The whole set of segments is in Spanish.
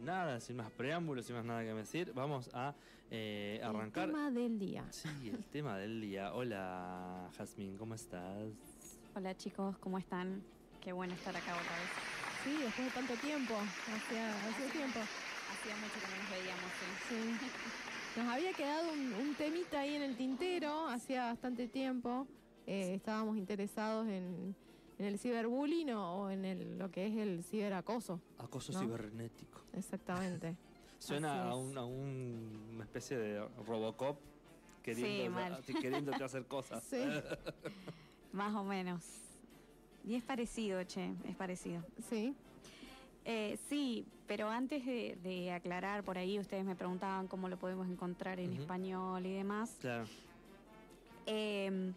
nada, sin más preámbulos, sin más nada que decir, vamos a eh, arrancar. El tema del día. Sí, el tema del día. Hola, Jazmín, ¿cómo estás? Hola chicos, ¿cómo están? Qué bueno estar acá otra vez. Sí, después de tanto tiempo. Hacía, hacía tiempo. Hacía mucho que no nos veíamos, sí. Sí. Nos había quedado un, un temita ahí en el tintero, hacía bastante tiempo. Eh, estábamos interesados en, en el ciberbullying o, o en el, lo que es el ciberacoso. Acoso ¿No? cibernético. Exactamente. Suena a, un, a un- una especie de Robocop queriendo, mal. queriéndote hacer cosas. Sí. Más o menos. Y es parecido, che, es parecido. Sí. Eh, sí, pero antes de, de aclarar por ahí, ustedes me preguntaban cómo lo podemos encontrar en español y demás. Claro. Eh,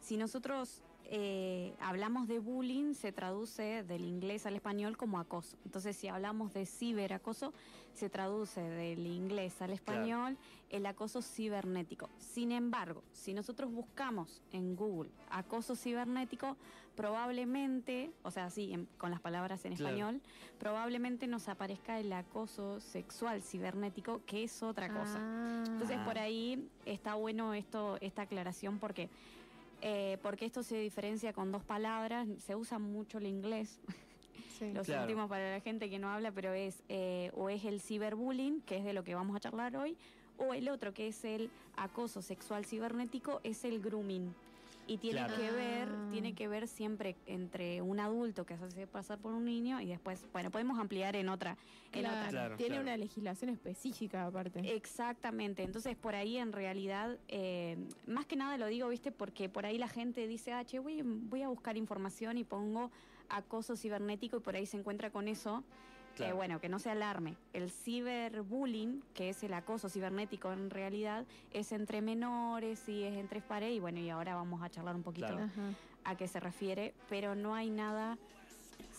si nosotros eh, hablamos de bullying, se traduce del inglés al español como acoso. Entonces, si hablamos de ciberacoso, se traduce del inglés al español el acoso cibernético. Sin embargo, si nosotros buscamos en Google acoso cibernético, probablemente, o sea, sí, en- con las palabras en Claro. español, probablemente nos aparezca el acoso sexual cibernético, que es otra cosa. Ah. Entonces por ahí está bueno esto, esta aclaración porque eh, porque esto se diferencia con dos palabras, se usa mucho el inglés, Sí. lo Claro. sentimos para la gente que no habla, pero es eh, o es el ciberbullying, que es de lo que vamos a charlar hoy, o el otro que es el acoso sexual cibernético, es el grooming. Y tiene Claro. que ver, Ah. tiene que ver siempre entre un adulto que se hace pasar por un niño y después, bueno, podemos ampliar en otra, en Claro, otra Claro, Tiene claro. una legislación específica aparte. Exactamente, entonces por ahí en realidad, eh, más que nada lo digo, viste, porque por ahí la gente dice, ah, che, voy, voy a buscar información y pongo acoso cibernético y por ahí se encuentra con eso. Claro. Eh, bueno, que no se alarme. El ciberbullying, que es el acoso cibernético en realidad, es entre menores y es entre pares y bueno, y ahora vamos a charlar un poquito Claro. A qué se refiere, pero no hay nada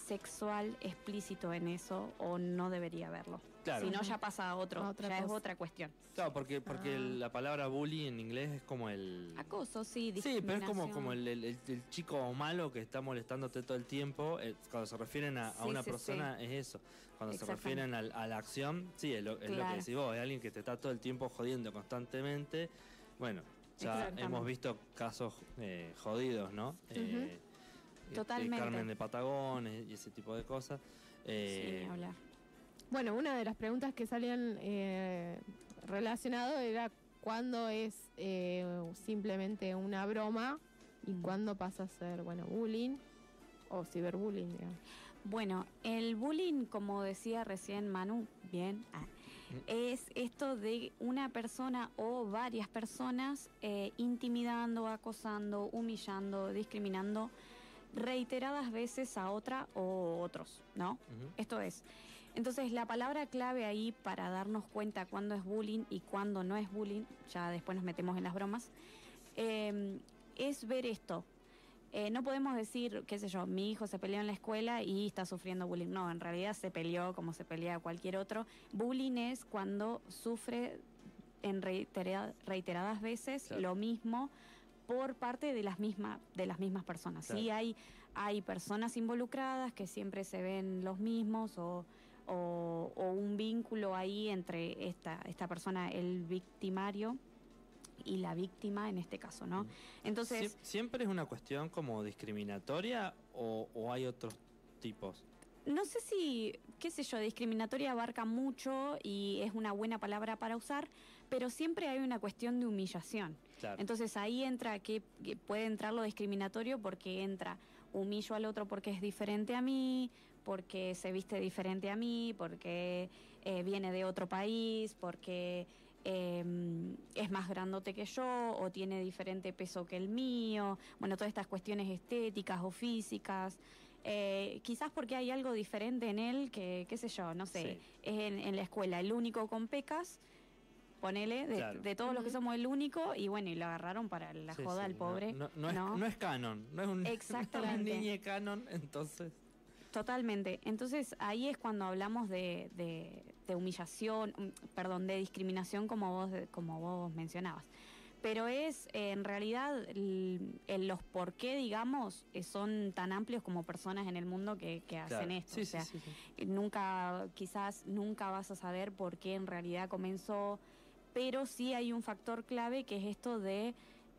sexual explícito en eso o no debería haberlo. Claro. Si no, ya pasa a otro, A ya es otra cuestión. Claro, porque, porque Ah. la palabra bully en inglés es como el... Acoso, sí, Sí, pero es como, como el, el- el- el chico malo que está molestándote todo el tiempo. eh, cuando se refieren a, a Sí, una sí, persona es eso. Cuando se refieren al- a la acción, sí, es lo, es lo que decís vos. Es alguien que te está todo el tiempo jodiendo constantemente. Bueno, ya hemos visto casos eh, jodidos, ¿no? Eh, este, Totalmente. Carmen de Patagones y ese tipo de cosas. Eh, Sí, ni hablar. Bueno, una de las preguntas que salían eh, relacionado era cuándo es eh, simplemente una broma y Mm. cuándo pasa a ser, bueno, bullying o ciberbullying, digamos. Bueno, el bullying, como decía recién Manu, bien, ah, es esto de una persona o varias personas eh, intimidando, acosando, humillando, discriminando reiteradas veces a otra o otros, ¿no? Esto es. Entonces, la palabra clave ahí para darnos cuenta cuándo es bullying y cuándo no es bullying, ya después nos metemos en las bromas, eh, es ver esto. Eh, no podemos decir, qué sé yo, mi hijo se peleó en la escuela y está sufriendo bullying. No, en realidad se peleó como se pelea cualquier otro. Bullying es cuando sufre en reitera- reiteradas veces Claro. lo mismo por parte de las mismas de las mismas personas. Sí Claro. hay hay personas involucradas que siempre se ven los mismos o, o- o un vínculo ahí entre esta esta persona el victimario y la víctima en este caso, ¿no? Entonces, Sie- ¿Siempre es una cuestión como discriminatoria o, o hay otros tipos? No sé si, qué sé yo, discriminatoria abarca mucho y es una buena palabra para usar, pero siempre hay una cuestión de humillación. Claro. Entonces ahí entra que, que puede entrar lo discriminatorio porque entra humillo al otro porque es diferente a mí, porque se viste diferente a mí, porque eh, viene de otro país, porque eh, es más grandote que yo o tiene diferente peso que el mío. Bueno, todas estas cuestiones estéticas o físicas. Eh, quizás porque hay algo diferente en él que, qué sé yo, no sé, Sí. es en, en la escuela el único con pecas, ponele, de, Claro. de todos los que somos el único, y bueno, y lo agarraron para la Sí, joda sí, al pobre. No, no- no es, no es canon, no es un, Exactamente. es canon, entonces. Totalmente. Entonces ahí es cuando hablamos de, de- de humillación, mm, perdón, de discriminación como vos, como vos mencionabas. pero es en realidad el- el- los por qué, digamos, eh, son tan amplios como personas en el mundo que, que hacen Claro. esto. Sí, o sí, sea, sí, sí. nunca, quizás nunca vas a saber por qué en realidad comenzó, pero sí hay un factor clave que es esto de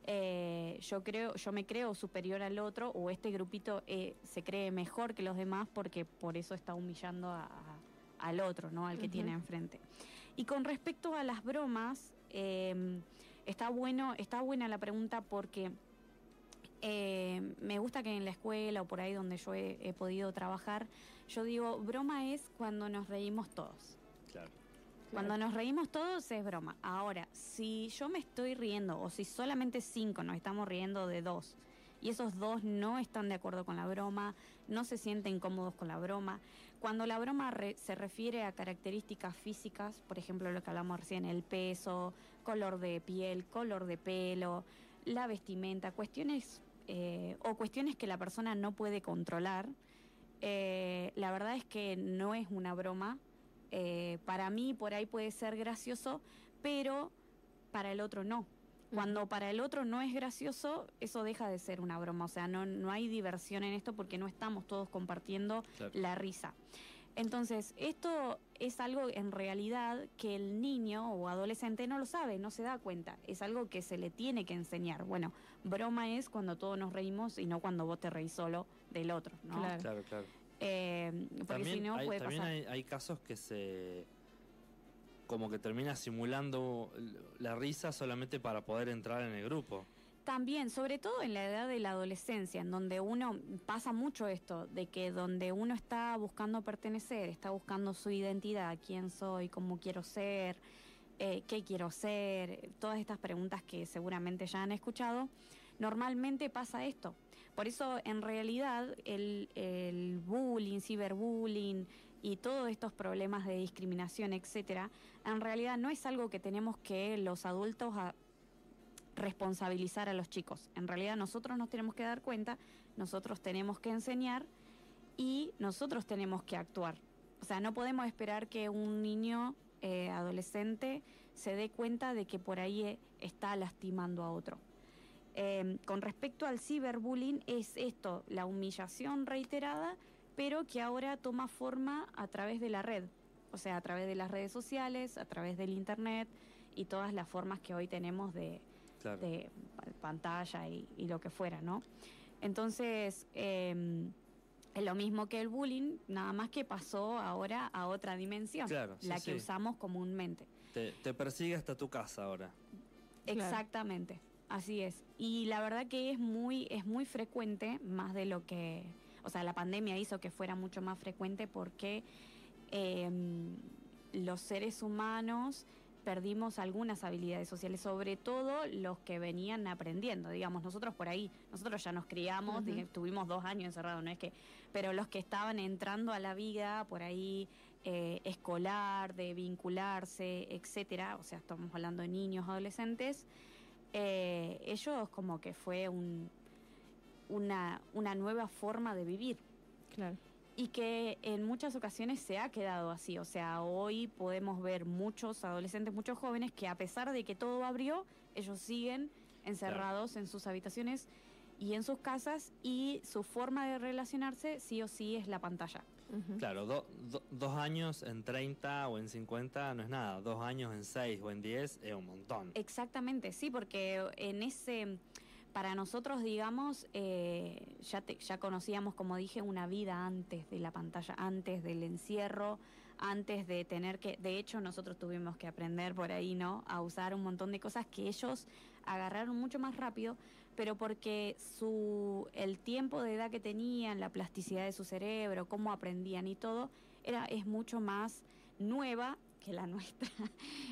eh, yo creo, yo me creo superior al otro o este grupito eh, se cree mejor que los demás porque por eso está humillando a- a- al otro, ¿no? Al que tiene enfrente. Y con respecto a las bromas, eh, está bueno, está buena la pregunta porque eh, me gusta que en la escuela o por ahí donde yo he, he podido trabajar, yo digo, broma es cuando nos reímos todos. Claro. Cuando nos reímos todos es broma. Ahora, si yo me estoy riendo o si solamente cinco nos estamos riendo de dos y esos dos no están de acuerdo con la broma, no se sienten cómodos con la broma, cuando la broma re- se refiere a características físicas, por ejemplo lo que hablamos recién, el peso, color de piel, color de pelo, la vestimenta, cuestiones eh, o cuestiones que la persona no puede controlar, eh, la verdad es que no es una broma. Eh, para mí por ahí puede ser gracioso, pero para el otro no. Cuando para el otro no es gracioso, eso deja de ser una broma. O sea, no, no hay diversión en esto porque no estamos todos compartiendo Claro. la risa. Entonces, esto es algo en realidad que el niño o adolescente no lo sabe, no se da cuenta. Es algo que se le tiene que enseñar. Bueno, broma es cuando todos nos reímos y no cuando vos te reís solo del otro, ¿no? Claro. Claro, claro. Eh, porque También, si no hay, puede también pasar. hay, hay casos que se como que termina simulando la risa solamente para poder entrar en el grupo. También, sobre todo en la edad de la adolescencia, en donde uno pasa mucho esto, de que donde uno está buscando pertenecer, está buscando su identidad, quién soy, cómo quiero ser, eh, qué quiero ser, todas estas preguntas que seguramente ya han escuchado, normalmente pasa esto. Por eso, en realidad, el, bullying, ciberbullying y todos estos problemas de discriminación, etcétera, en realidad no es algo que tenemos que los adultos a- responsabilizar a los chicos. En realidad nosotros nos tenemos que dar cuenta, nosotros tenemos que enseñar y nosotros tenemos que actuar. O sea, no podemos esperar que un niño eh, adolescente se dé cuenta de que por ahí eh, está lastimando a otro. Eh, con respecto al ciberbullying es esto, la humillación reiterada, pero que ahora toma forma a través de la red, o sea, a través de las redes sociales, a través del internet y todas las formas que hoy tenemos de, Claro. de pa- pantalla y, y lo que fuera, ¿no? Entonces, eh, es lo mismo que el bullying, nada más que pasó ahora a otra dimensión, Claro, sí, la que sí. usamos comúnmente. Te, te persigue hasta tu casa ahora. Claro. Así es. Y la verdad que es muy, es muy frecuente, más de lo que, o sea, la pandemia hizo que fuera mucho más frecuente porque eh, los seres humanos perdimos algunas habilidades sociales, sobre todo los que venían aprendiendo, digamos, nosotros por ahí, nosotros ya nos criamos, dije, tuvimos dos años encerrados, no es que, pero los que estaban entrando a la vida por ahí eh, escolar, de vincularse, etcétera, o sea, estamos hablando de niños, adolescentes, eh, ellos como que fue un, una, una nueva forma de vivir Claro. y que en muchas ocasiones se ha quedado así. O sea, hoy podemos ver muchos adolescentes, muchos jóvenes que a pesar de que todo abrió, ellos siguen encerrados en sus habitaciones y en sus casas y su forma de relacionarse sí o sí es la pantalla. Claro, do- do- dos años en 30 o en 50 no es nada. Dos años en 6 o en 10 es un montón. Exactamente, sí, porque en ese, para nosotros, digamos, eh, ya, te- ya conocíamos, como dije, una vida antes de la pantalla, antes del encierro, antes de tener que, de hecho, nosotros tuvimos que aprender por ahí, ¿no? A usar un montón de cosas que ellos agarraron mucho más rápido, pero porque su, el tiempo de edad que tenían, la plasticidad de su cerebro, cómo aprendían y todo, era, es mucho más nueva que la nuestra,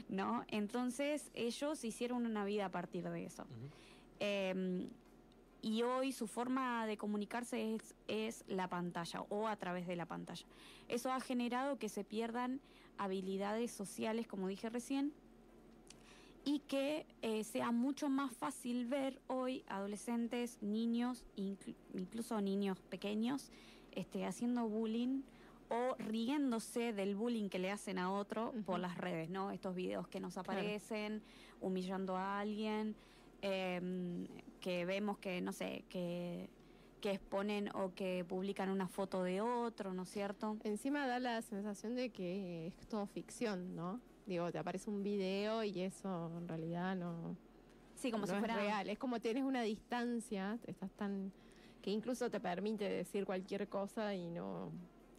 ¿no? Entonces ellos hicieron una vida a partir de eso. Eh, y hoy su forma de comunicarse es, es la pantalla o a través de la pantalla. Eso ha generado que se pierdan habilidades sociales, como dije recién, y que eh, sea mucho más fácil ver hoy adolescentes, niños, inclu- incluso niños pequeños, este, haciendo bullying o riéndose del bullying que le hacen a otro por las redes, ¿no? Estos videos que nos Claro. aparecen, humillando a alguien. em, que vemos que, no sé, que, que exponen o que publican una foto de otro, ¿no es cierto? Encima da la sensación de que es todo ficción, ¿no? Digo, te aparece un video y eso en realidad no, Sí, como no si es fuera real. Es como tienes una distancia, estás tan que incluso te permite decir cualquier cosa y no,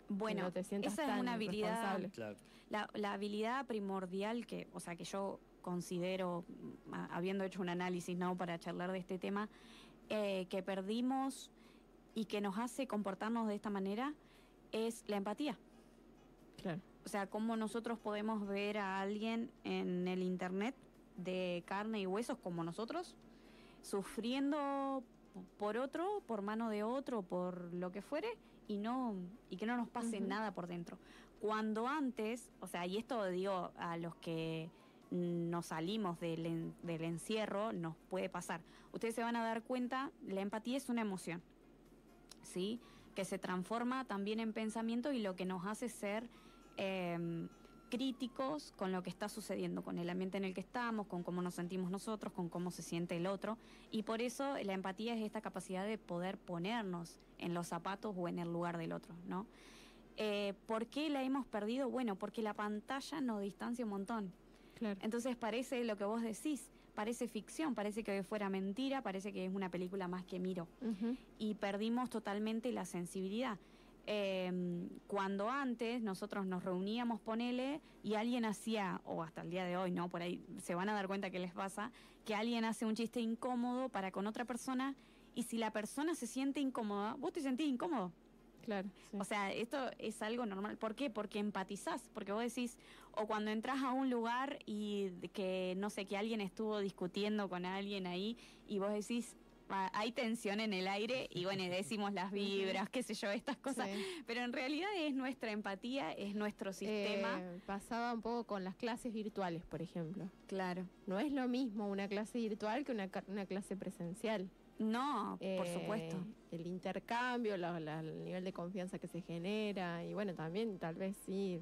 Bueno, no te sientas esa es tan una habilidad. Claro. La, la habilidad primordial que, o sea, que yo considero, mm, a- habiendo hecho un análisis no para charlar de este tema, eh, que perdimos y que nos hace comportarnos de esta manera es la empatía. Claro. O sea, cómo nosotros podemos ver a alguien en el internet de carne y huesos como nosotros, sufriendo por otro, por mano de otro, por lo que fuere, y no, y que no nos pase nada por dentro. Cuando antes, o sea, y esto digo a los que nos salimos del, en- del encierro, nos puede pasar. Ustedes se van a dar cuenta, la empatía es una emoción, ¿sí? Que se transforma también en pensamiento y lo que nos hace ser eh, críticos con lo que está sucediendo, con el ambiente en el que estamos, con cómo nos sentimos nosotros, con cómo se siente el otro. Y por eso la empatía es esta capacidad de poder ponernos en los zapatos o en el lugar del otro, ¿no? Eh, ¿Por qué la hemos perdido? Bueno, porque la pantalla nos distancia un montón. Claro. Entonces parece lo que vos decís, parece ficción, parece que fuera mentira, parece que es una película más que miro y perdimos totalmente la sensibilidad. Eh, cuando antes nosotros nos reuníamos, ponele, y alguien hacía, o hasta el día de hoy, ¿no? Por ahí se van a dar cuenta que les pasa, que alguien hace un chiste incómodo para con otra persona, y si la persona se siente incómoda, vos te sentís incómodo. Claro. sí. O sea, esto es algo normal. ¿Por qué? Porque empatizás, porque vos decís, o cuando entras a un lugar y que, no sé, que alguien estuvo discutiendo con alguien ahí y vos decís, "Ah, hay tensión en el aire y bueno, decimos las vibras, qué sé yo, estas cosas. Sí. Pero en realidad es nuestra empatía, es nuestro sistema. Eh, pasaba un poco con las clases virtuales, por ejemplo. claro. No es lo mismo una clase virtual que una, una clase presencial. No, por Eh, supuesto. El intercambio, la- la- el nivel de confianza que se genera y bueno, también tal vez sí.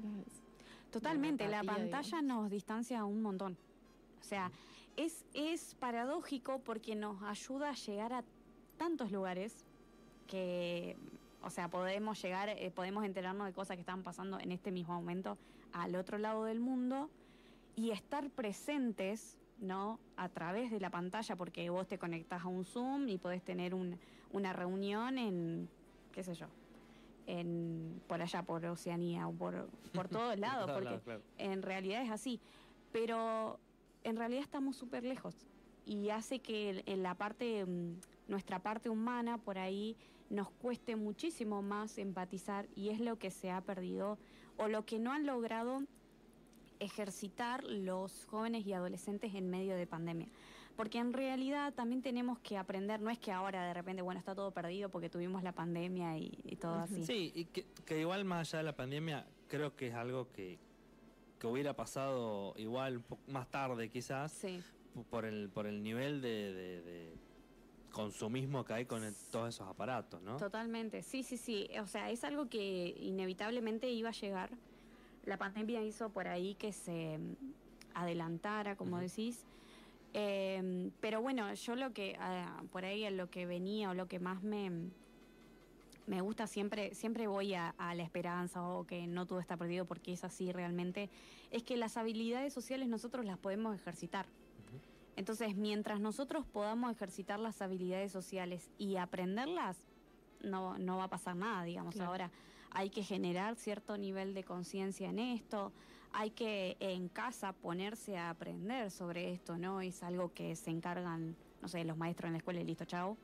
Totalmente, la empatía, pantalla nos distancia un montón. O sea, es, es paradójico porque nos ayuda a llegar a tantos lugares que, o sea, podemos llegar, eh, podemos enterarnos de cosas que están pasando en este mismo momento al otro lado del mundo y estar presentes, ¿no? A través de la pantalla, porque vos te conectás a un Zoom y podés tener un- una reunión en, qué sé yo, en, por allá, por Oceanía o por, por todos lados, Claro, porque claro. en realidad es así. Pero en realidad estamos súper lejos y hace que en la parte, mm, nuestra parte humana por ahí nos cueste muchísimo más empatizar y es lo que se ha perdido o lo que no han logrado ejercitar los jóvenes y adolescentes en medio de pandemia. Porque en realidad también tenemos que aprender, no es que ahora de repente, bueno, está todo perdido porque tuvimos la pandemia y, y todo así. Sí, y que, que igual más allá de la pandemia, creo que es algo que, que hubiera pasado igual un poco más tarde quizás, Sí. por el, por el nivel de, de- de consumismo que hay con el- todos esos aparatos, ¿no? Totalmente, sí, sí, sí. O sea, es algo que inevitablemente iba a llegar. La pandemia hizo por ahí que se mm, adelantara, como decís. Eh, pero bueno, yo lo que, ah, por ahí lo que venía o lo que más me, me gusta siempre, siempre voy a, a la esperanza o que no todo está perdido porque es así realmente, es que las habilidades sociales nosotros las podemos ejercitar. Entonces, mientras nosotros podamos ejercitar las habilidades sociales y aprenderlas, no, no va a pasar nada, digamos. Claro. Ahora hay que generar cierto nivel de conciencia en esto, hay que en casa ponerse a aprender sobre esto, ¿no? Es algo que se encargan, no sé, los maestros en la escuela y listo, chao.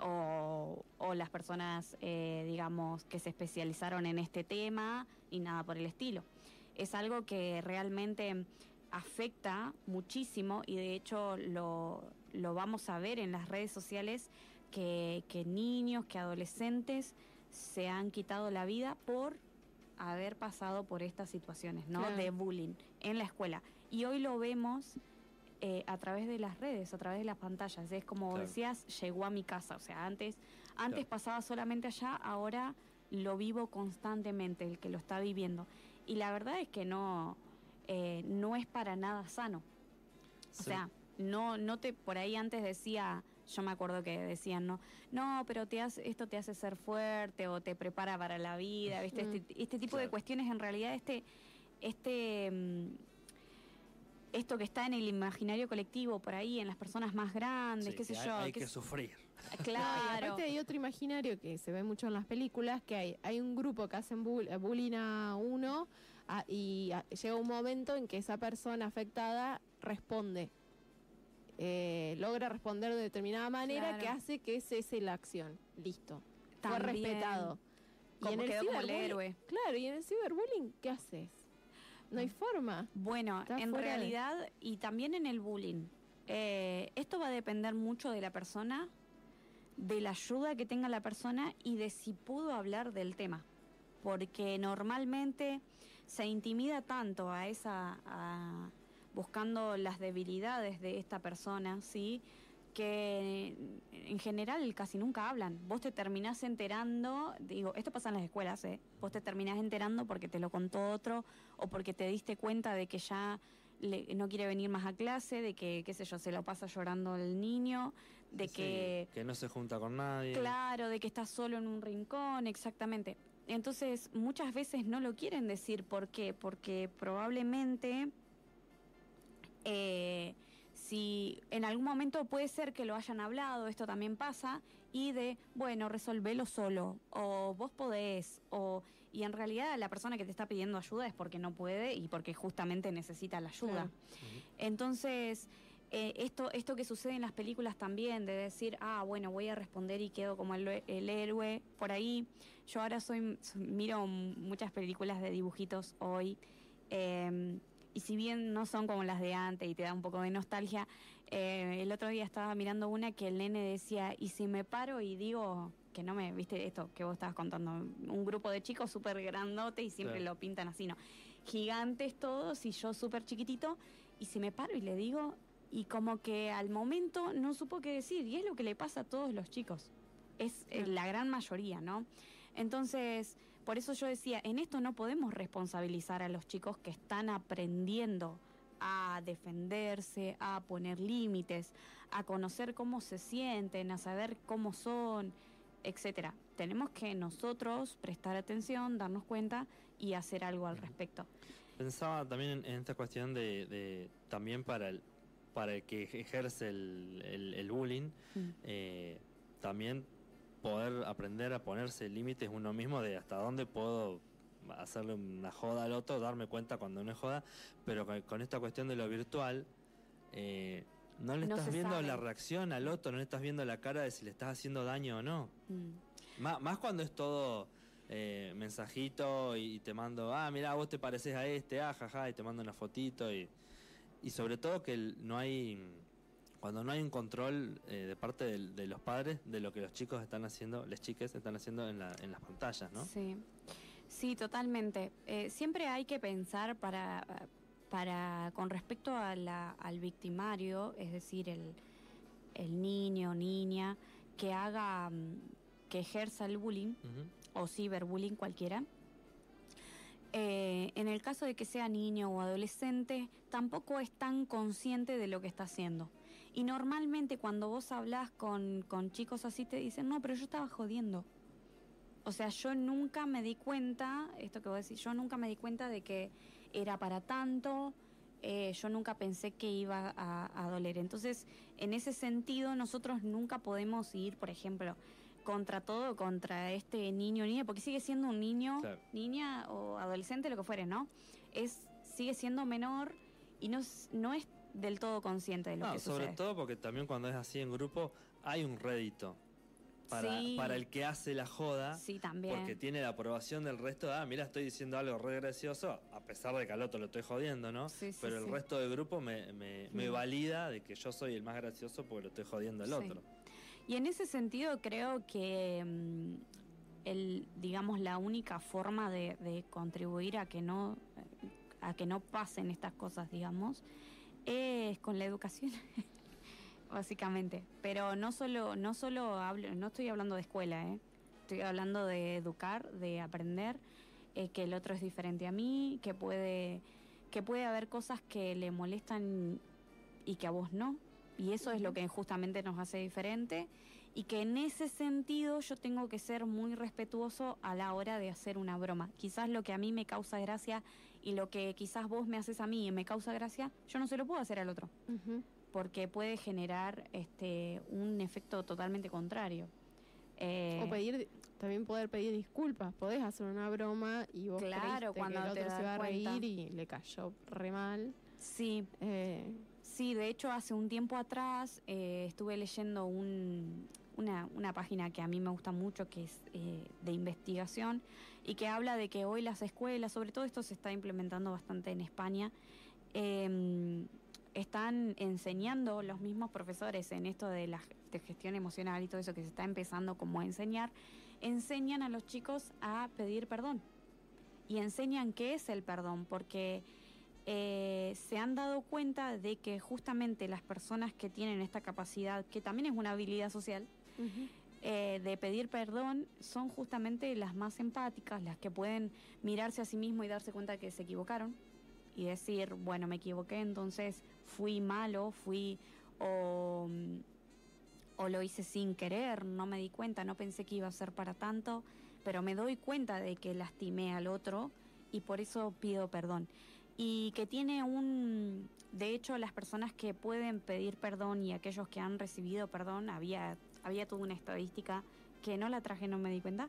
O, o las personas, eh, digamos, que se especializaron en este tema y nada por el estilo. Es algo que realmente afecta muchísimo y de hecho lo, lo vamos a ver en las redes sociales que, que niños, que adolescentes se han quitado la vida por haber pasado por estas situaciones, ¿no? Claro. De bullying en la escuela. Y hoy lo vemos eh, a través de las redes, a través de las pantallas. Es como Claro. decías, llegó a mi casa. O sea, antes, antes Claro. pasaba solamente allá, ahora lo vivo constantemente, el que lo está viviendo. Y la verdad es que no, eh, no es para nada sano. O Sí. sea, no, no te, por ahí antes decía, yo me acuerdo que decían, no, no, pero te hace, esto te hace ser fuerte o te prepara para la vida, ¿viste? Este, este tipo de cuestiones en realidad, este, este, mm, esto que está en el imaginario colectivo, por ahí, en las personas más grandes, Sí, qué sé hay- yo. Hay que sufrir. No, y claro. aparte hay otro imaginario que se ve mucho en las películas, que hay, hay un grupo que hacen bull- eh, bullying a uno a- y a- llega un momento en que esa persona afectada responde. Eh, logra responder de determinada manera Claro. que hace que cese la acción. Listo. Fue respetado. Como quedó como el héroe. Claro, y en el ciberbullying, ¿qué haces? No hay forma. Bueno, Está en fuera realidad, y también en el bullying, eh, esto va a depender mucho de la persona, de la ayuda que tenga la persona y de si pudo hablar del tema. Porque normalmente se intimida tanto a esa, a- buscando las debilidades de esta persona, ¿sí? Que en general casi nunca hablan. Vos te terminás enterando, digo, esto pasa en las escuelas, ¿eh? Vos te terminás enterando porque te lo contó otro o porque te diste cuenta de que ya le- no quiere venir más a clase, de que, qué sé yo, se lo pasa llorando el niño, de Sí, que, que no se junta con nadie. claro, de que está solo en un rincón, exactamente. Entonces, muchas veces no lo quieren decir. ¿Por qué? Porque probablemente eh, si en algún momento puede ser que lo hayan hablado, esto también pasa, y de, bueno, resolvelo solo, o vos podés, o... Y en realidad la persona que te está pidiendo ayuda es porque no puede y porque justamente necesita la ayuda. Entonces, eh, esto, esto que sucede en las películas también, de decir, ah, bueno, voy a responder y quedo como el, el héroe, por ahí. Yo ahora soy, soy- miro muchas películas de dibujitos hoy, eh, y si bien no son como las de antes y te da un poco de nostalgia, eh, el otro día estaba mirando una que el nene decía, y si me paro y digo que no me, viste esto que vos estabas contando, un grupo de chicos súper grandote y siempre lo pintan así, ¿no? Gigantes todos y yo súper chiquitito, y si me paro y le digo, y como que al momento no supo qué decir, y es lo que le pasa a todos los chicos, es eh, la gran mayoría, ¿no? Entonces, por eso yo decía, en esto no podemos responsabilizar a los chicos que están aprendiendo a defenderse, a poner límites, a conocer cómo se sienten, a saber cómo son, etcétera. Tenemos que nosotros prestar atención, darnos cuenta y hacer algo al respecto. Pensaba también en, en esta cuestión de, de- también para el para el que ejerce el, el- el bullying, Mm. eh, también poder aprender a ponerse límites uno mismo de hasta dónde puedo hacerle una joda al otro, darme cuenta cuando no es joda, pero con, con esta cuestión de lo virtual, eh, no le No estás viendo sabe. la reacción al otro, no le estás viendo la cara de si le estás haciendo daño o no. Mm. Má- Más, cuando es todo eh, mensajito y, y te mando, ah, mira, vos te pareces a este, ah, jaja, y te mando una fotito. Y, y sobre todo que el- no hay, cuando no hay un control eh, de parte de los padres de lo que los chicos están haciendo, las chiques están haciendo en, la- en las pantallas, ¿no? Sí, sí, totalmente. Eh, siempre hay que pensar para, para con respecto a la- al victimario, es decir, el, el niño o niña que haga, mm, que ejerza el bullying Ujú. o ciberbullying cualquiera. Eh, en el caso de que sea niño o adolescente, tampoco es tan consciente de lo que está haciendo. Y normalmente cuando vos hablas con, con chicos así te dicen, no, pero yo estaba jodiendo. O sea, yo nunca me di cuenta, esto que vos decís, yo nunca me di cuenta de que era para tanto, eh, yo nunca pensé que iba a, a doler. Entonces, en ese sentido, nosotros nunca podemos ir, por ejemplo, contra todo, contra este niño o niña, porque sigue siendo un niño, Claro. niña o adolescente, lo que fuere, ¿no? Es, sigue siendo menor y no no es del todo consciente de lo No, que sobre sucede. todo porque también cuando es así en grupo hay un rédito para, Sí. para el que hace la joda. Sí, también. Porque tiene la aprobación del resto. Ah, mira, estoy diciendo algo re gracioso, a pesar de que al otro lo estoy jodiendo, ¿no? Sí, sí, Pero el resto del grupo me, me, me Mm. valida de que yo soy el más gracioso porque lo estoy jodiendo al Sí. otro. Y en ese sentido creo que mm, el, digamos, la única forma de, de contribuir a que no a que no pasen estas cosas, digamos, es con la educación. Básicamente. Pero no solo, no solo hablo, no estoy hablando de escuela, ¿eh? estoy hablando de educar, de aprender, eh, que el otro es diferente a mí, que puede, que puede haber cosas que le molestan y que a vos no, Y eso es lo que justamente nos hace diferente y que en ese sentido yo tengo que ser muy respetuoso a la hora de hacer una broma. Quizás lo que a mí me causa gracia y lo que quizás vos me haces a mí y me causa gracia, yo no se lo puedo hacer al otro, porque puede generar este un efecto totalmente contrario. Eh, O pedir, también poder pedir disculpas. Podés hacer una broma y vos Claro, cuando que el otro se iba a cuenta. reír y le cayó re mal. sí, Eh, Sí, de hecho hace un tiempo atrás eh, estuve leyendo un- una, una página que a mí me gusta mucho, que es eh, de investigación, y que habla de que hoy las escuelas, sobre todo esto se está implementando bastante en España, eh, están enseñando los mismos profesores en esto de la de gestión emocional y todo eso que se está empezando como a enseñar, enseñan a los chicos a pedir perdón. Y enseñan qué es el perdón, porque eh, se han dado cuenta de que justamente las personas que tienen esta capacidad, que también es una habilidad social, eh, de pedir perdón, son justamente las más empáticas, las que pueden mirarse a sí mismo y darse cuenta que se equivocaron y decir, bueno, me equivoqué, entonces fui malo, fui o, mm, o lo hice sin querer, no me di cuenta, no pensé que iba a ser para tanto, pero me doy cuenta de que lastimé al otro y por eso pido perdón. Y que tiene un... De hecho, las personas que pueden pedir perdón y aquellos que han recibido perdón, había, había toda una estadística que no la traje, no me di cuenta,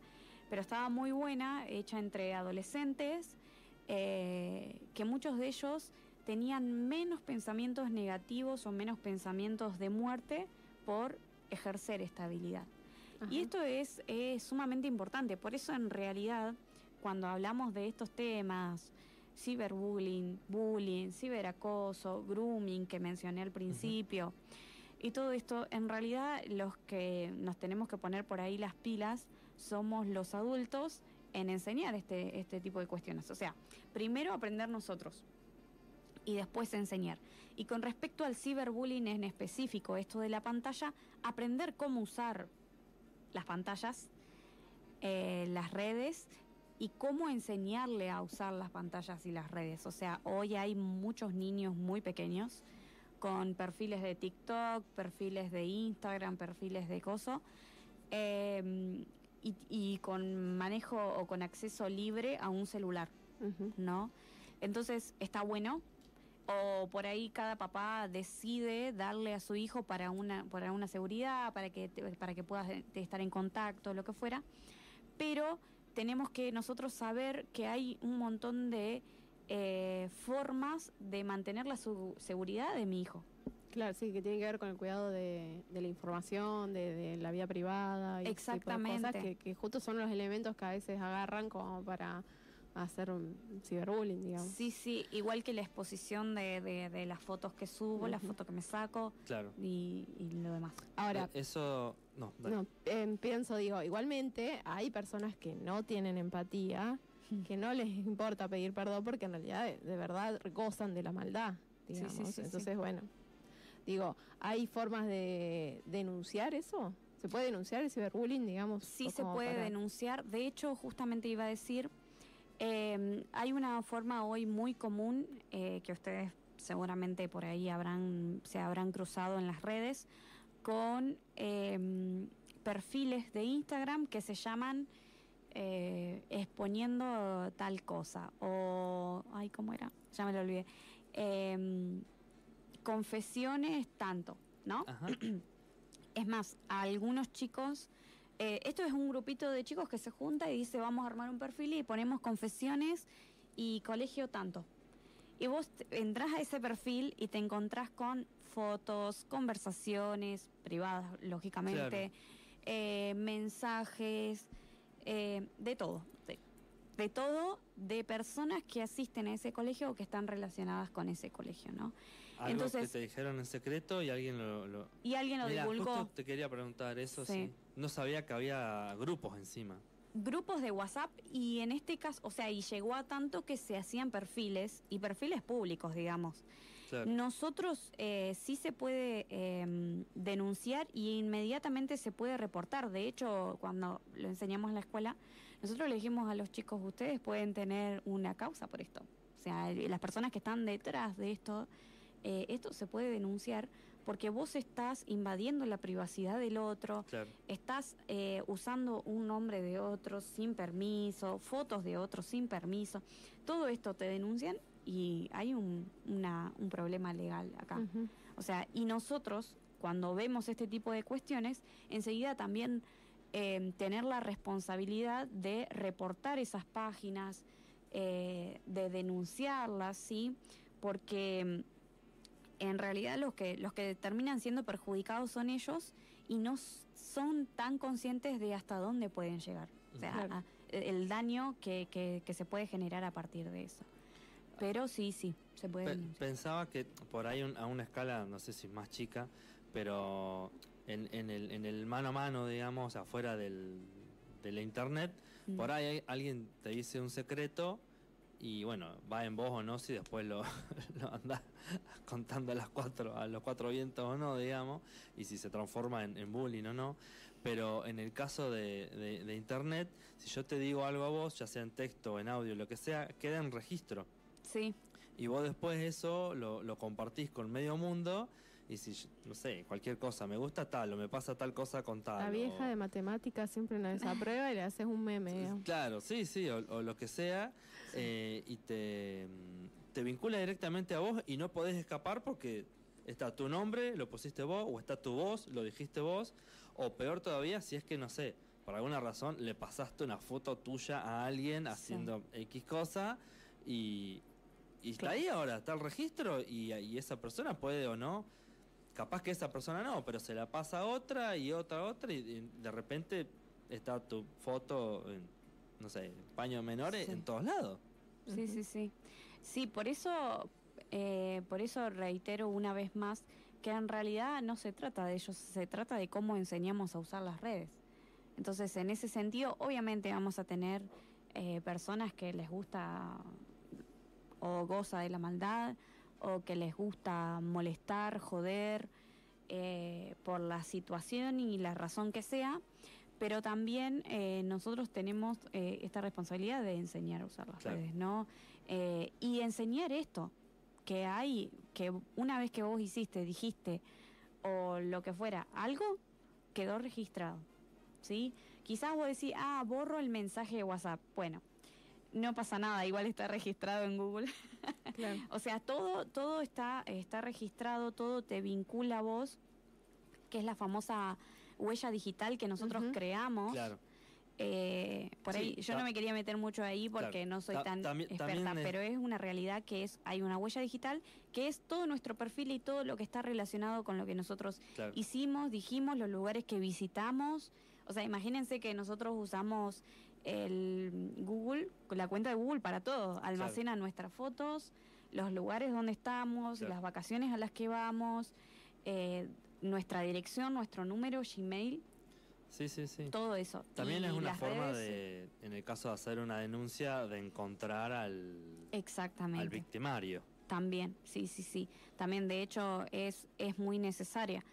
pero estaba muy buena, hecha entre adolescentes, eh, que muchos de ellos tenían menos pensamientos negativos o menos pensamientos de muerte por ejercer esta habilidad. Y esto es, es sumamente importante, por eso en realidad cuando hablamos de estos temas, ciberbullying, bullying, ciberacoso, grooming que mencioné al principio, y todo esto, en realidad los que nos tenemos que poner por ahí las pilas somos los adultos en enseñar este, este tipo de cuestiones. O sea, primero aprender nosotros y después enseñar. Y con respecto al ciberbullying en específico, esto de la pantalla, aprender cómo usar las pantallas, eh, las redes y cómo enseñarle a usar las pantallas y las redes. O sea, hoy hay muchos niños muy pequeños con perfiles de TikTok, perfiles de Instagram, perfiles de coso, eh, y, y con manejo o con acceso libre a un celular. ¿no? Entonces está bueno. O por ahí cada papá decide darle a su hijo para una, para una seguridad, para que, para que puedas eh, estar en contacto, lo que fuera. Pero tenemos que nosotros saber que hay un montón de eh, formas de mantener la su- seguridad de mi hijo. Claro, sí, que tiene que ver con el cuidado de, de la información, de, de la vida privada y ese tipo de Exactamente. cosas que, que justo son los elementos que a veces agarran como para hacer un ciberbullying, digamos. Sí, sí, igual que la exposición de, de- de las fotos que subo, las Ujú. fotos que me saco Claro. y, y lo demás. Ahora, Eh, Eso. No, dale. no, em, pienso, digo, igualmente hay personas que no tienen empatía, que no les importa pedir perdón porque en realidad de, de verdad gozan de la maldad, sí, digamos. sí, sí. Entonces, bueno, digo, ¿hay formas de denunciar eso? ¿Se puede denunciar el ciberbullying, digamos? Sí se puede para- denunciar. De hecho, justamente iba a decir, eh, hay una forma hoy muy común eh, que ustedes seguramente por ahí habrán se habrán cruzado en las redes con eh, perfiles de Instagram que se llaman eh, exponiendo tal cosa. O ay cómo era ya me lo olvidé. Em, confesiones tanto no Ajá. es más, a algunos chicos, eh, esto es un grupito de chicos que se junta y dice vamos a armar un perfil y ponemos confesiones y colegio tanto. Y vos entras a ese perfil y te encontrás con fotos, conversaciones privadas, lógicamente, eh, mensajes, eh, de todo. De, de todo de personas que asisten a ese colegio o que están relacionadas con ese colegio, ¿no? Algo Entonces- que te dijeron en secreto y alguien lo. lo... Y alguien lo Mira, divulgó. justo te quería preguntar eso, Sí. sí. No sabía que había grupos encima. grupos de WhatsApp y en este caso, o sea, y llegó a tanto que se hacían perfiles y perfiles públicos, digamos. Claro. Nosotros eh, sí se puede eh, denunciar y inmediatamente se puede reportar. De hecho, cuando lo enseñamos en la escuela, nosotros le dijimos a los chicos, ustedes pueden tener una causa por esto. O sea, las personas que están detrás de esto, eh, esto se puede denunciar porque vos estás invadiendo la privacidad del otro, Claro. estás eh, usando un nombre de otro sin permiso, fotos de otro sin permiso. Todo esto te denuncian y hay un, una- un problema legal acá. O sea, y nosotros, cuando vemos este tipo de cuestiones, enseguida también eh, tener la responsabilidad de reportar esas páginas, eh, de denunciarlas, ¿sí? Porque mm, en realidad los que, los que terminan siendo perjudicados son ellos y no son tan conscientes de hasta dónde pueden llegar. O sea, Claro. a- el daño que, que- que se puede generar a partir de eso. Pero sí, sí, se puede Pe- pensaba que por ahí un- a una escala, no sé si más chica, pero en, en el, en el mano a mano, digamos, afuera del, de la internet, Mm. por ahí hay- alguien te dice un secreto y bueno, va en vos o no, si después lo, lo andás contando a las cuatro, a los cuatro vientos o no, digamos, y si se transforma en, en bullying o no. Pero en el caso de, de- de internet, si yo te digo algo a vos, ya sea en texto en audio, lo que sea, queda en registro. Sí, Y vos después eso lo, lo compartís con medio mundo. Y si, yo- no sé, cualquier cosa, me gusta tal o me pasa tal cosa con tal. La o- vieja de matemáticas siempre una desaprueba y le haces un meme. Claro, sí, sí, o, o lo que sea. eh, y te, te vincula directamente a vos y no podés escapar porque está tu nombre, lo pusiste vos, o está tu voz, lo dijiste vos. O peor todavía, si es que, no sé, por alguna razón le pasaste una foto tuya a alguien haciendo X cosa y, y está Claro. ahí ahora, está el registro y, y esa persona puede o no. Capaz que esa persona no, pero se la pasa a otra y otra otra y, y de repente está tu foto en, no sé, paños menores Sí. en todos lados. Sí, sí, sí. Sí, por eso, eh, por eso reitero una vez más que en realidad no se trata de ellos, se trata de cómo enseñamos a usar las redes. Entonces, en ese sentido, obviamente vamos a tener eh, personas que les gusta o goza de la maldad o que les gusta molestar, joder eh, por la situación y la razón que sea, pero también eh, nosotros tenemos eh, esta responsabilidad de enseñar a usar las Claro. redes, ¿no? Y enseñar esto, que hay, que una vez que vos hiciste, dijiste, o lo que fuera, algo quedó registrado, ¿sí? Quizás vos decís, ah, borro el mensaje de WhatsApp. Bueno, no pasa nada, igual está registrado en Google. Claro. O sea, todo, todo está, está registrado, todo te vincula a vos, que es la famosa huella digital que nosotros creamos. Claro. Eh, por Sí, ahí, yo no me quería meter mucho ahí porque Claro. no soy Ta- tan experta, es- pero es una realidad que es, hay una huella digital que es todo nuestro perfil y todo lo que está relacionado con lo que nosotros Claro. hicimos, dijimos, los lugares que visitamos. O sea, imagínense que nosotros usamos el Google, la cuenta de Google para todo. Almacena nuestras fotos, los lugares donde estamos, Claro. las vacaciones a las que vamos, eh, nuestra dirección, nuestro número, Gmail, Sí, sí, sí. todo eso. También Y es una forma redes, de, en el caso de hacer una denuncia, de encontrar al, Exactamente. al victimario. También, sí, sí, sí. También, de hecho, es, es muy necesaria.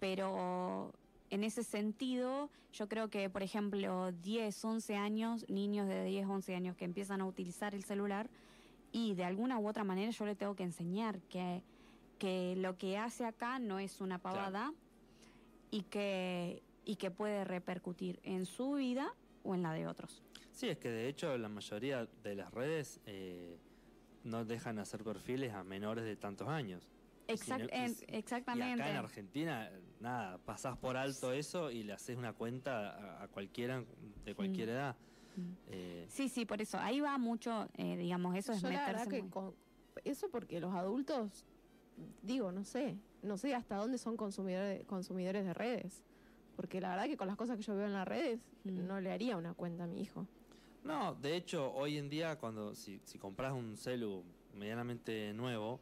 Pero en ese sentido, yo creo que, por ejemplo, 10, 11 años, niños de 10, 11 años que empiezan a utilizar el celular y de alguna u otra manera yo le tengo que enseñar que, que lo que hace acá no es una pavada y, que, y que puede repercutir en su vida o en la de otros. Sí, es que de hecho la mayoría de las redes eh, no dejan hacer perfiles a menores de tantos años. Exact- no- exactamente. Y acá en Argentina, nada, pasás por alto eso y le haces una cuenta a, a cualquiera de cualquier edad. Mm. Eh, Sí, sí, por eso. Ahí va mucho, eh, digamos, eso es Yo la verdad meterse que con- eso porque los adultos, digo, no sé, no sé hasta dónde son consumidores, consumidores de redes. Porque la verdad que con las cosas que yo veo en las redes, Mm. no le haría una cuenta a mi hijo. no, de hecho, hoy en día, cuando si, si compras un celu medianamente nuevo,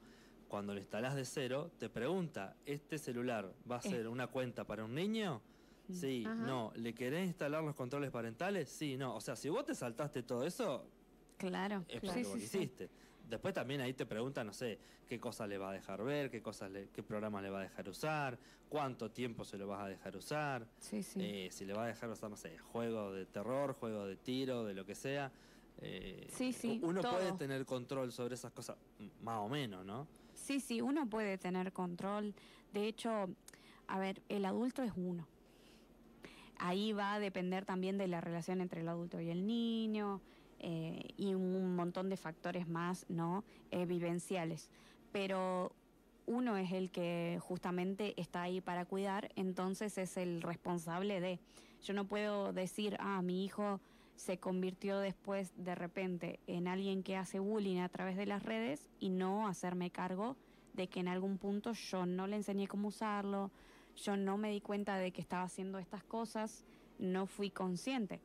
cuando lo instalás de cero, te pregunta, ¿este celular va a Eh. ser una cuenta para un niño? Mm. Sí, Ajá. no. ¿Le querés instalar los controles parentales? Sí, no. O sea, si vos te saltaste todo eso, Claro, es sí, porque sí, sí. hiciste. Después también ahí te preguntan, no sé, qué cosas le va a dejar ver, qué cosas le- qué programas le va a dejar usar, cuánto tiempo se lo vas a dejar usar, Sí, sí. eh, si le va a dejar usar, no sé, juego de terror, juego de tiro, de lo que sea. eh, Sí, sí, uno puede tener control sobre esas cosas, más o menos, ¿no? Sí, sí, uno puede tener control. De hecho, a ver, el adulto es uno. Ahí va a depender también de la relación entre el adulto y el niño eh, y un montón de factores más, ¿no? Eh, vivenciales. Pero uno es el que justamente está ahí para cuidar, entonces es el responsable de. Yo no puedo decir, ah, mi hijo se convirtió después de repente en alguien que hace bullying a través de las redes y no hacerme cargo de que en algún punto yo no le enseñé cómo usarlo, yo no me di cuenta de que estaba haciendo estas cosas, no fui consciente.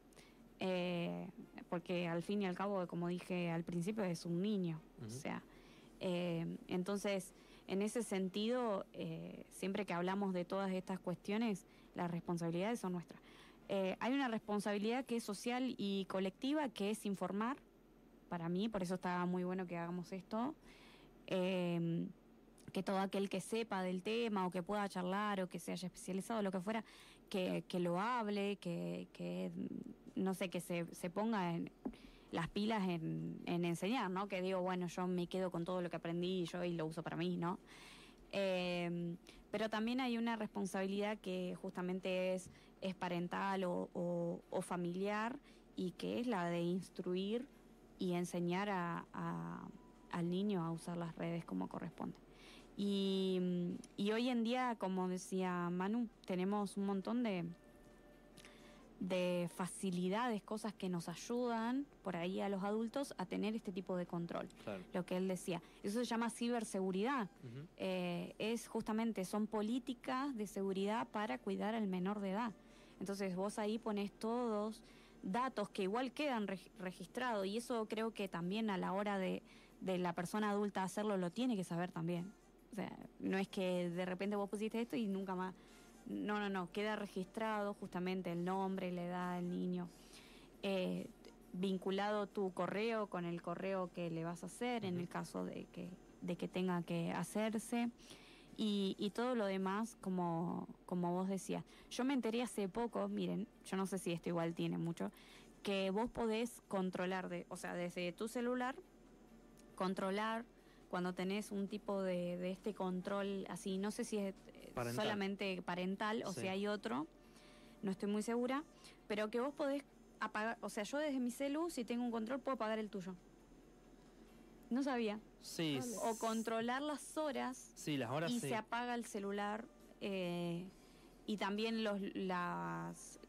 Eh, porque al fin y al cabo, como dije al principio, es un niño. O sea, eh, entonces, en ese sentido, eh, siempre que hablamos de todas estas cuestiones, las responsabilidades son nuestras. Eh, hay una responsabilidad que es social y colectiva, que es informar, para mí, por eso está muy bueno que hagamos esto. Eh, que todo aquel que sepa del tema o que pueda charlar o que se haya especializado, lo que fuera, que, que lo hable, que, que, no sé, que se, se ponga en las pilas en, en enseñar, ¿no? Que digo, bueno, yo me quedo con todo lo que aprendí yo y lo uso para mí, ¿no? Eh, pero también hay una responsabilidad que justamente es, es parental o, o- familiar y que es la de instruir y enseñar a- a- al niño a usar las redes como corresponde. Y, y hoy en día, como decía Manu, tenemos un montón de, de facilidades, cosas que nos ayudan por ahí a los adultos a tener este tipo de control, Claro. lo que él decía. Eso se llama ciberseguridad. Eh, es justamente, son políticas de seguridad para cuidar al menor de edad. Entonces vos ahí pones todos datos que igual quedan reg- registrados y eso creo que también a la hora de, de la persona adulta hacerlo lo tiene que saber también. O sea, no es que de repente vos pusiste esto y nunca más. No, no, no, queda registrado justamente el nombre, la edad del niño. Eh, vinculado tu correo con el correo que le vas a hacer en el caso de que, de que tenga que hacerse. Y, y todo lo demás, como, como vos decías. Yo me enteré hace poco, miren, yo no sé si esto igual tiene mucho, que vos podés controlar, de, o sea, desde tu celular, controlar cuando tenés un tipo de, de este control así, no sé si es Parental. solamente parental o Sí. si hay otro, no estoy muy segura, pero que vos podés apagar, o sea, yo desde mi celu, si tengo un control, puedo apagar el tuyo. No sabía. Sí, O controlar las horas sí, las horas y sí. se apaga el celular eh, y también los las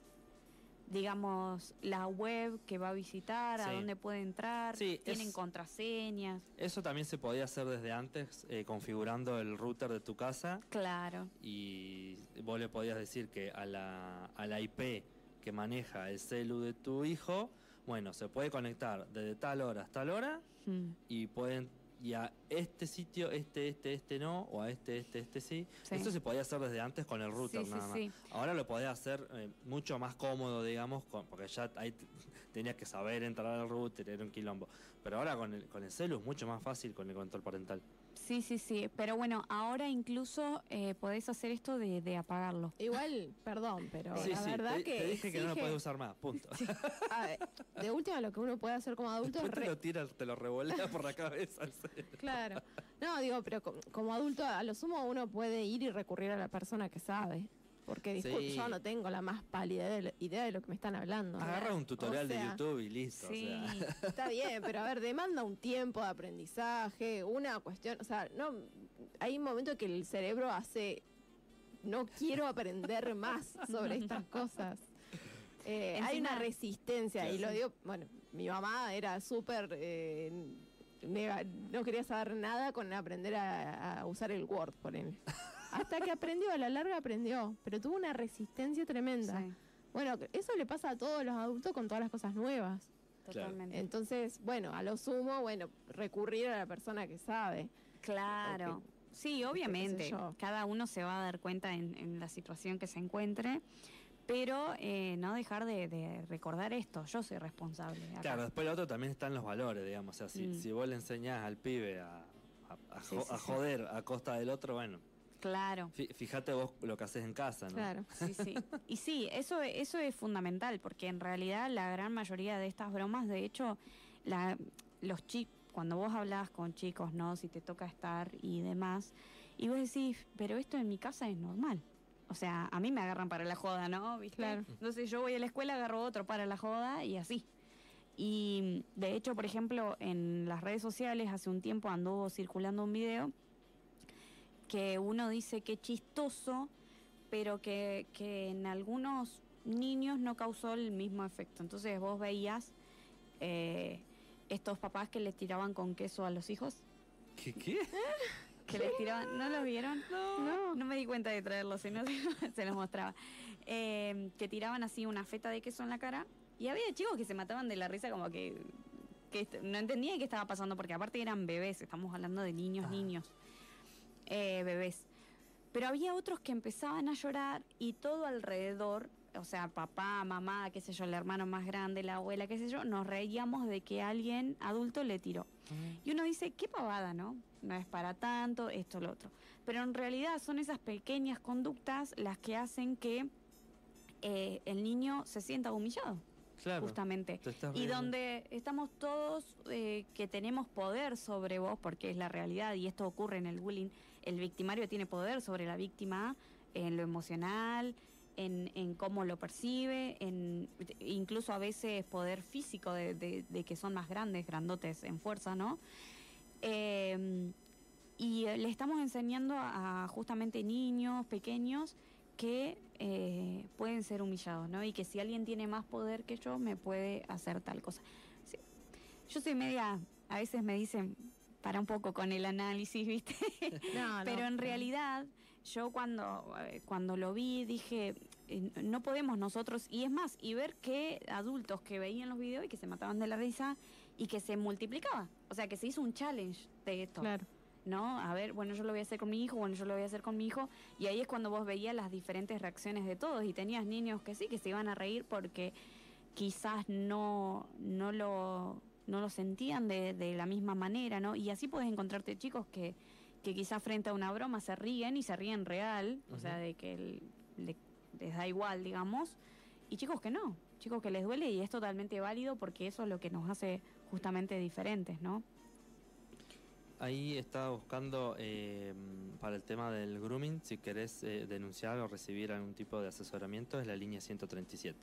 digamos la web que va a visitar a dónde puede entrar Sí, tienen es- contraseñas. Eso también se podía hacer desde antes, eh, configurando el router de tu casa. Claro. Y vos le podías decir que a la, a la IP que maneja el celu de tu hijo, bueno, se puede conectar desde tal hora hasta tal hora Mm, y pueden y a este sitio, este, este, este no, o a este, este, este sí. Sí. Eso se podía hacer desde antes con el router sí, nada más. sí. Ahora lo podés hacer eh, mucho más cómodo, digamos, con- porque ya ahí tenías que saber entrar al router, era un quilombo. Pero ahora con el, con el celu es mucho más fácil con el control parental. Sí sí sí pero bueno ahora incluso eh, podés hacer esto de, de apagarlo Igual, perdón, pero sí, la sí, verdad te, que. te dije que no lo puedes usar más, punto. a ver, de última, lo que uno puede hacer como adulto es. Después te lo tira, te lo revolea por la cabeza. Claro. No, digo, pero co- como adulto, a lo sumo uno puede ir y recurrir a la persona que sabe. Porque disculpe, Sí. yo no tengo la más pálida de- idea de lo que me están hablando. Agarra un O tutorial de YouTube y listo. sí O sea. Está bien, pero a ver, demanda un tiempo de aprendizaje, una cuestión, o sea, no, hay un momento que el cerebro hace, no quiero aprender más sobre estas cosas. Eh, hay una resistencia, y lo digo, bueno, mi mamá era súper, eh, no quería saber nada con aprender a, a usar el Word, por ejemplo. Hasta que aprendió, a la larga aprendió, pero tuvo una resistencia tremenda. sí, Bueno, eso le pasa a todos los adultos con todas las cosas nuevas. Totalmente Entonces, bueno, a lo sumo, bueno, recurrir a la persona que sabe. Claro. Sí, obviamente. Cada uno se va a dar cuenta en, en la situación que se encuentre, pero eh, no dejar de, de recordar esto. Yo soy responsable. acá. Claro, después lo otro también están los valores, digamos. O sea, si, Mm. si vos le enseñás al pibe a, a- a Sí, jo- sí, a sí. joder a costa del otro, bueno, Claro. fí- fíjate vos lo que haces en casa, ¿no? Claro. Sí, sí. Y sí, eso, eso es fundamental, porque en realidad la gran mayoría de estas bromas, de hecho, la, los chicos, cuando vos hablas con chicos, ¿no? Si te toca estar y demás, y vos decís, pero esto en mi casa es normal. O sea, a mí me agarran para la joda, ¿no? ¿Viste? Claro. Entonces yo voy a la escuela, agarro otro para la joda y así. Y de hecho, por ejemplo, en las redes sociales hace un tiempo anduvo circulando un video que uno dice que chistoso, pero que, que en algunos niños no causó el mismo efecto. Entonces vos veías eh, estos papás que les tiraban con queso a los hijos, ¿Qué? qué? que les tiraban, ¿no los vieron? No. No me di cuenta de traerlo, si no se los mostraba. Eh, que tiraban así una feta de queso en la cara y había chicos que se mataban de la risa como que, no entendían qué estaba pasando porque aparte eran bebés, estamos hablando de niños, Ah. niños, eh, bebés. Pero había otros que empezaban a llorar y todo alrededor, o sea, papá, mamá, qué sé yo, el hermano más grande, la abuela, qué sé yo, nos reíamos de que alguien adulto le tiró. Y uno dice, qué pavada, ¿no? No es para tanto, esto, lo otro. Pero en realidad son esas pequeñas conductas las que hacen que eh, el niño se sienta humillado, Claro. justamente. Y donde estamos todos eh, que tenemos poder sobre vos, porque es la realidad y esto ocurre en el bullying, el victimario tiene poder sobre la víctima en lo emocional, en, cómo lo percibe, en incluso a veces poder físico de, que son más grandes, grandotes en fuerza, ¿no? Eh, y eh, le estamos enseñando a, justamente niños pequeños que eh, pueden ser humillados, ¿no? Y que si alguien tiene más poder que yo, me puede hacer tal cosa. Yo soy media, a veces me dicen, para un poco con el análisis, ¿viste? No, no. Pero en realidad, yo cuando, eh, cuando lo vi dije, eh, no podemos nosotros, y es más, y ver que adultos que veían los videos y que se mataban de la risa y que se multiplicaba. O sea, que se hizo un challenge de esto. Claro. ¿no? A ver, bueno, yo lo voy a hacer con mi hijo, bueno, yo lo voy a hacer con mi hijo, y ahí es cuando vos veías las diferentes reacciones de todos, y tenías niños que sí, que se iban a reír porque quizás no, no lo no lo sentían de, de la misma manera, ¿no? Y así puedes encontrarte chicos que, que quizás frente a una broma se ríen y se ríen real, o sea, de que el- le- les da igual, digamos, y chicos que no, chicos que les duele y es totalmente válido porque eso es lo que nos hace justamente diferentes, ¿no? Ahí estaba buscando eh, para el tema del grooming, si querés eh, denunciar o recibir algún tipo de asesoramiento, es la línea 137.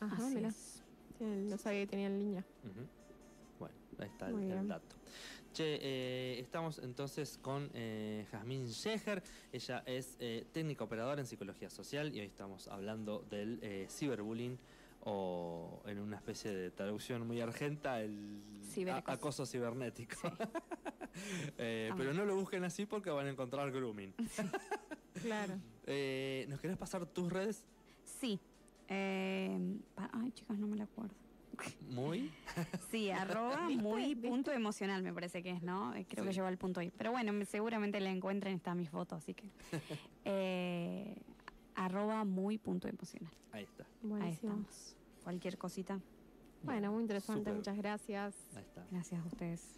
Ajá, Así mirá. es. Sí, no sabía que tenía en línea. Bueno, ahí está el, dato. Che, eh, estamos entonces con eh, Jazmín Sheger. Ella es eh, técnica operadora en psicología social y hoy estamos hablando del eh, ciberbullying o en una especie de traducción muy argenta, el Ciberacoso. acoso cibernético. Sí. Eh, pero no lo busquen así porque van a encontrar grooming. Claro. Eh, ¿Nos querés pasar tus redes? Sí. Eh, ay, chicas, no me la acuerdo. Muy. Sí, arroba muy punto emocional me parece que es, ¿no? Eh, Creo que lleva el punto ahí. Pero bueno, me- seguramente la encuentren, está mis fotos, así que... eh, arroba muy punto emocional. Ahí está. Ahí Buenísimo. estamos. Cualquier cosita, Bueno, muy interesante. Muchas gracias. Ahí está. gracias a ustedes.